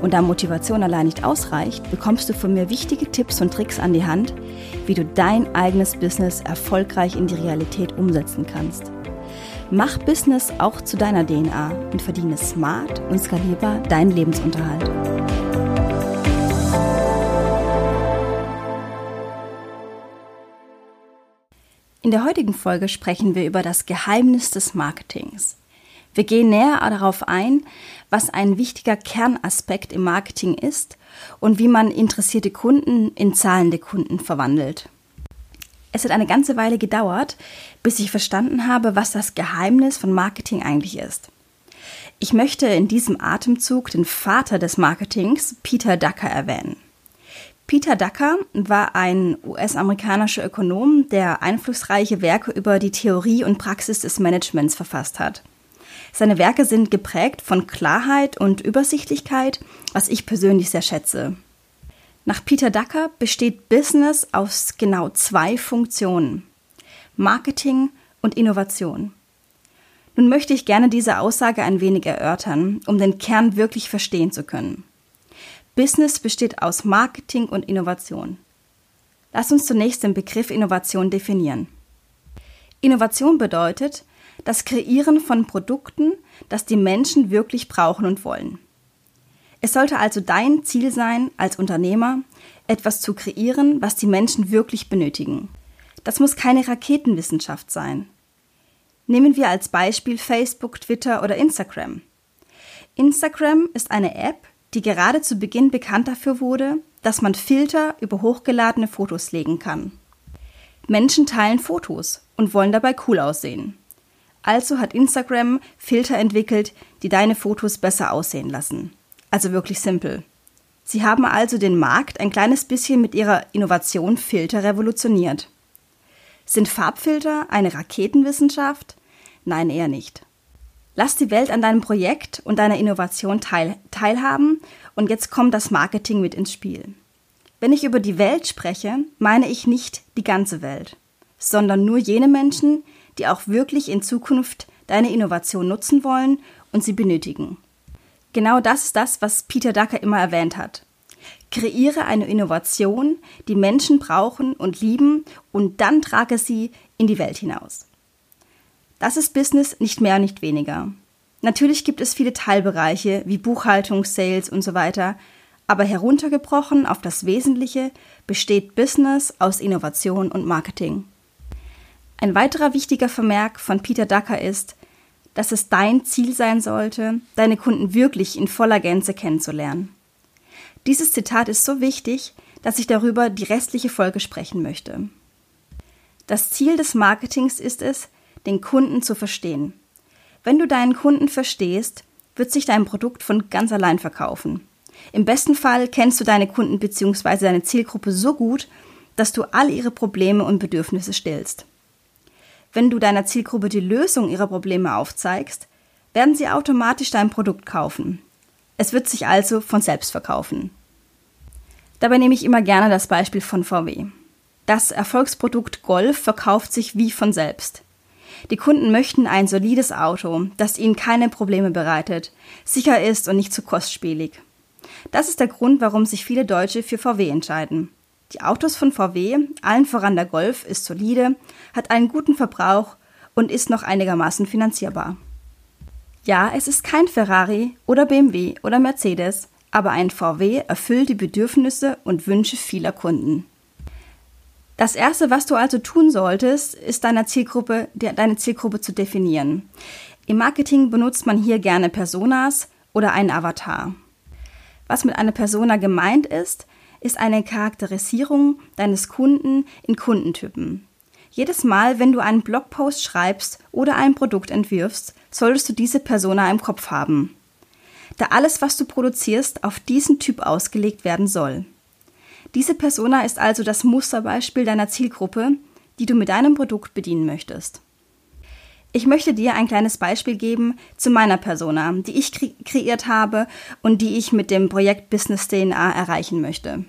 Und da Motivation allein nicht ausreicht, bekommst du von mir wichtige Tipps und Tricks an die Hand, wie du dein eigenes Business erfolgreich in die Realität umsetzen kannst. Mach Business auch zu deiner DNA und verdiene smart und skalierbar deinen Lebensunterhalt. In der heutigen Folge sprechen wir über das Geheimnis des Marketings. Wir gehen näher darauf ein, was ein wichtiger Kernaspekt im Marketing ist und wie man interessierte Kunden in zahlende Kunden verwandelt. Es hat eine ganze Weile gedauert, bis ich verstanden habe, was das Geheimnis von Marketing eigentlich ist. Ich möchte in diesem Atemzug den Vater des Marketings, Peter Ducker, erwähnen. Peter Ducker war ein US-amerikanischer Ökonom, der einflussreiche Werke über die Theorie und Praxis des Managements verfasst hat. Seine Werke sind geprägt von Klarheit und Übersichtlichkeit, was ich persönlich sehr schätze. Nach Peter Ducker besteht Business aus genau zwei Funktionen. Marketing und Innovation. Nun möchte ich gerne diese Aussage ein wenig erörtern, um den Kern wirklich verstehen zu können. Business besteht aus Marketing und Innovation. Lass uns zunächst den Begriff Innovation definieren. Innovation bedeutet das Kreieren von Produkten, das die Menschen wirklich brauchen und wollen. Es sollte also dein Ziel sein, als Unternehmer etwas zu kreieren, was die Menschen wirklich benötigen. Das muss keine Raketenwissenschaft sein. Nehmen wir als Beispiel Facebook, Twitter oder Instagram. Instagram ist eine App, die gerade zu Beginn bekannt dafür wurde, dass man Filter über hochgeladene Fotos legen kann. Menschen teilen Fotos und wollen dabei cool aussehen. Also hat Instagram Filter entwickelt, die deine Fotos besser aussehen lassen. Also wirklich simpel. Sie haben also den Markt ein kleines bisschen mit ihrer Innovation Filter revolutioniert. Sind Farbfilter eine Raketenwissenschaft? Nein, eher nicht. Lass die Welt an deinem Projekt und deiner Innovation teil teilhaben und jetzt kommt das Marketing mit ins Spiel. Wenn ich über die Welt spreche, meine ich nicht die ganze Welt, sondern nur jene Menschen, die auch wirklich in Zukunft deine Innovation nutzen wollen und sie benötigen. Genau das ist das, was Peter Ducker immer erwähnt hat. Kreiere eine Innovation, die Menschen brauchen und lieben und dann trage sie in die Welt hinaus. Das ist Business nicht mehr nicht weniger. Natürlich gibt es viele Teilbereiche wie Buchhaltung, Sales und so weiter, aber heruntergebrochen auf das Wesentliche besteht Business aus Innovation und Marketing. Ein weiterer wichtiger Vermerk von Peter Ducker ist, dass es dein Ziel sein sollte, deine Kunden wirklich in voller Gänze kennenzulernen. Dieses Zitat ist so wichtig, dass ich darüber die restliche Folge sprechen möchte. Das Ziel des Marketings ist es, den Kunden zu verstehen. Wenn du deinen Kunden verstehst, wird sich dein Produkt von ganz allein verkaufen. Im besten Fall kennst du deine Kunden bzw. deine Zielgruppe so gut, dass du all ihre Probleme und Bedürfnisse stillst. Wenn du deiner Zielgruppe die Lösung ihrer Probleme aufzeigst, werden sie automatisch dein Produkt kaufen. Es wird sich also von selbst verkaufen. Dabei nehme ich immer gerne das Beispiel von VW. Das Erfolgsprodukt Golf verkauft sich wie von selbst. Die Kunden möchten ein solides Auto, das ihnen keine Probleme bereitet, sicher ist und nicht zu kostspielig. Das ist der Grund, warum sich viele Deutsche für VW entscheiden. Die Autos von VW, allen voran der Golf, ist solide, hat einen guten Verbrauch und ist noch einigermaßen finanzierbar. Ja, es ist kein Ferrari oder BMW oder Mercedes, aber ein VW erfüllt die Bedürfnisse und Wünsche vieler Kunden. Das erste, was du also tun solltest, ist deine Zielgruppe, deine Zielgruppe zu definieren. Im Marketing benutzt man hier gerne Personas oder einen Avatar. Was mit einer Persona gemeint ist, ist eine Charakterisierung deines Kunden in Kundentypen. Jedes Mal, wenn du einen Blogpost schreibst oder ein Produkt entwirfst, solltest du diese Persona im Kopf haben. da alles, was du produzierst, auf diesen Typ ausgelegt werden soll. Diese Persona ist also das Musterbeispiel deiner Zielgruppe, die du mit deinem Produkt bedienen möchtest. Ich möchte dir ein kleines Beispiel geben zu meiner Persona, die ich kre kreiert habe und die ich mit dem Projekt Business DNA erreichen möchte.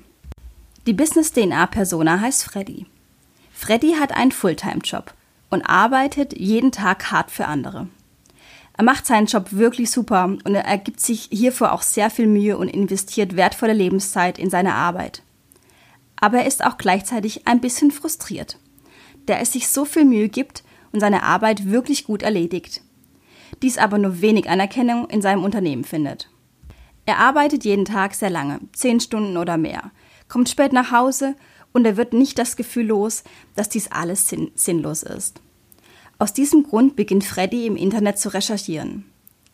Die Business DNA Persona heißt Freddy. Freddy hat einen Fulltime-Job und arbeitet jeden Tag hart für andere. Er macht seinen Job wirklich super und er gibt sich hierfür auch sehr viel Mühe und investiert wertvolle Lebenszeit in seine Arbeit. Aber er ist auch gleichzeitig ein bisschen frustriert, da er sich so viel Mühe gibt und seine Arbeit wirklich gut erledigt. Dies aber nur wenig Anerkennung in seinem Unternehmen findet. Er arbeitet jeden Tag sehr lange, zehn Stunden oder mehr, kommt spät nach Hause und er wird nicht das Gefühl los, dass dies alles sinn sinnlos ist. Aus diesem Grund beginnt Freddy im Internet zu recherchieren.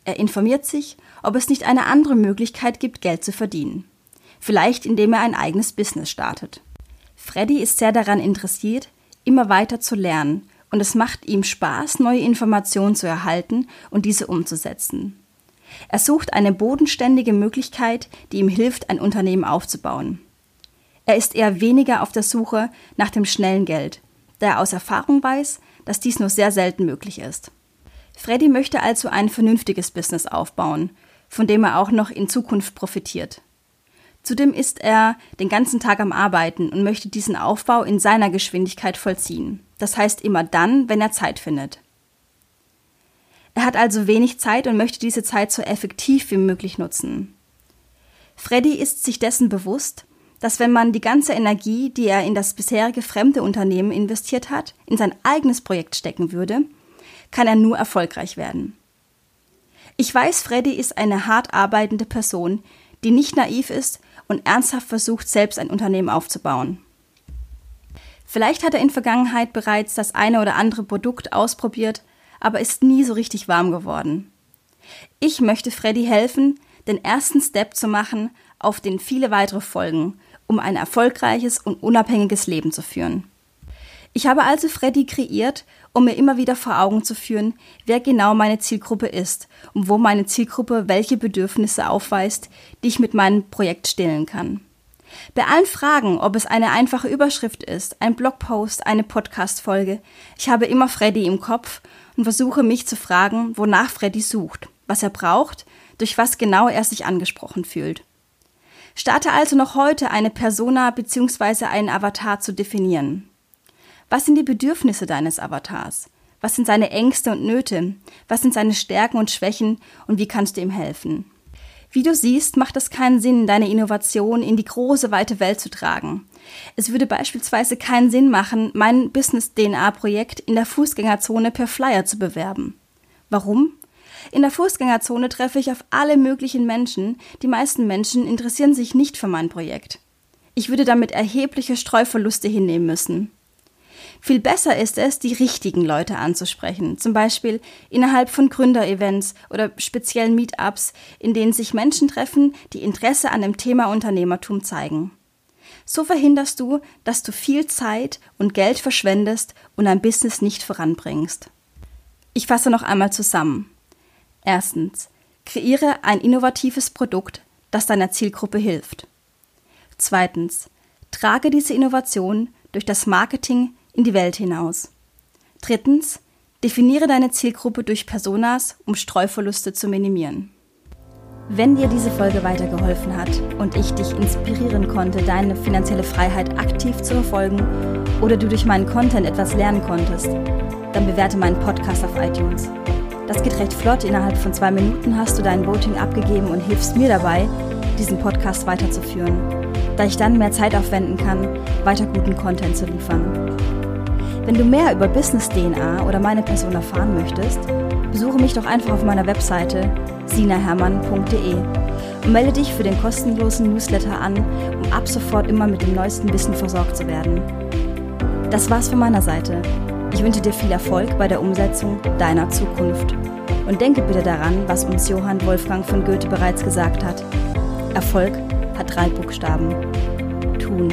Er informiert sich, ob es nicht eine andere Möglichkeit gibt, Geld zu verdienen. Vielleicht indem er ein eigenes Business startet. Freddy ist sehr daran interessiert, immer weiter zu lernen und es macht ihm Spaß, neue Informationen zu erhalten und diese umzusetzen. Er sucht eine bodenständige Möglichkeit, die ihm hilft, ein Unternehmen aufzubauen. Er ist eher weniger auf der Suche nach dem schnellen Geld, da er aus Erfahrung weiß, dass dies nur sehr selten möglich ist. Freddy möchte also ein vernünftiges Business aufbauen, von dem er auch noch in Zukunft profitiert. Zudem ist er den ganzen Tag am Arbeiten und möchte diesen Aufbau in seiner Geschwindigkeit vollziehen. Das heißt immer dann, wenn er Zeit findet. Er hat also wenig Zeit und möchte diese Zeit so effektiv wie möglich nutzen. Freddy ist sich dessen bewusst, dass wenn man die ganze Energie, die er in das bisherige fremde Unternehmen investiert hat, in sein eigenes Projekt stecken würde, kann er nur erfolgreich werden. Ich weiß, Freddy ist eine hart arbeitende Person, die nicht naiv ist und ernsthaft versucht, selbst ein Unternehmen aufzubauen. Vielleicht hat er in Vergangenheit bereits das eine oder andere Produkt ausprobiert, aber ist nie so richtig warm geworden. Ich möchte Freddy helfen, den ersten Step zu machen, auf den viele weitere folgen um ein erfolgreiches und unabhängiges Leben zu führen. Ich habe also Freddy kreiert, um mir immer wieder vor Augen zu führen, wer genau meine Zielgruppe ist und wo meine Zielgruppe welche Bedürfnisse aufweist, die ich mit meinem Projekt stillen kann. Bei allen Fragen, ob es eine einfache Überschrift ist, ein Blogpost, eine Podcast-Folge, ich habe immer Freddy im Kopf und versuche mich zu fragen, wonach Freddy sucht, was er braucht, durch was genau er sich angesprochen fühlt. Starte also noch heute eine Persona bzw. einen Avatar zu definieren. Was sind die Bedürfnisse deines Avatars? Was sind seine Ängste und Nöte? Was sind seine Stärken und Schwächen und wie kannst du ihm helfen? Wie du siehst, macht es keinen Sinn, deine Innovation in die große, weite Welt zu tragen. Es würde beispielsweise keinen Sinn machen, mein Business-DNA-Projekt in der Fußgängerzone per Flyer zu bewerben. Warum? In der Fußgängerzone treffe ich auf alle möglichen Menschen. Die meisten Menschen interessieren sich nicht für mein Projekt. Ich würde damit erhebliche Streuverluste hinnehmen müssen. Viel besser ist es, die richtigen Leute anzusprechen, zum Beispiel innerhalb von Gründerevents oder speziellen Meetups, in denen sich Menschen treffen, die Interesse an dem Thema Unternehmertum zeigen. So verhinderst du, dass du viel Zeit und Geld verschwendest und dein Business nicht voranbringst. Ich fasse noch einmal zusammen. Erstens. Kreiere ein innovatives Produkt, das deiner Zielgruppe hilft. Zweitens. Trage diese Innovation durch das Marketing in die Welt hinaus. Drittens. Definiere deine Zielgruppe durch Personas, um Streuverluste zu minimieren. Wenn dir diese Folge weitergeholfen hat und ich dich inspirieren konnte, deine finanzielle Freiheit aktiv zu verfolgen oder du durch meinen Content etwas lernen konntest, dann bewerte meinen Podcast auf iTunes. Das geht recht flott. Innerhalb von zwei Minuten hast du dein Voting abgegeben und hilfst mir dabei, diesen Podcast weiterzuführen, da ich dann mehr Zeit aufwenden kann, weiter guten Content zu liefern. Wenn du mehr über Business DNA oder meine Person erfahren möchtest, besuche mich doch einfach auf meiner Webseite sinahermann.de und melde dich für den kostenlosen Newsletter an, um ab sofort immer mit dem neuesten Wissen versorgt zu werden. Das war's von meiner Seite. Ich wünsche dir viel Erfolg bei der Umsetzung deiner Zukunft. Und denke bitte daran, was uns Johann Wolfgang von Goethe bereits gesagt hat. Erfolg hat drei Buchstaben. Tun.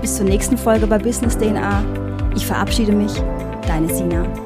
Bis zur nächsten Folge bei Business DNA. Ich verabschiede mich, deine Sina.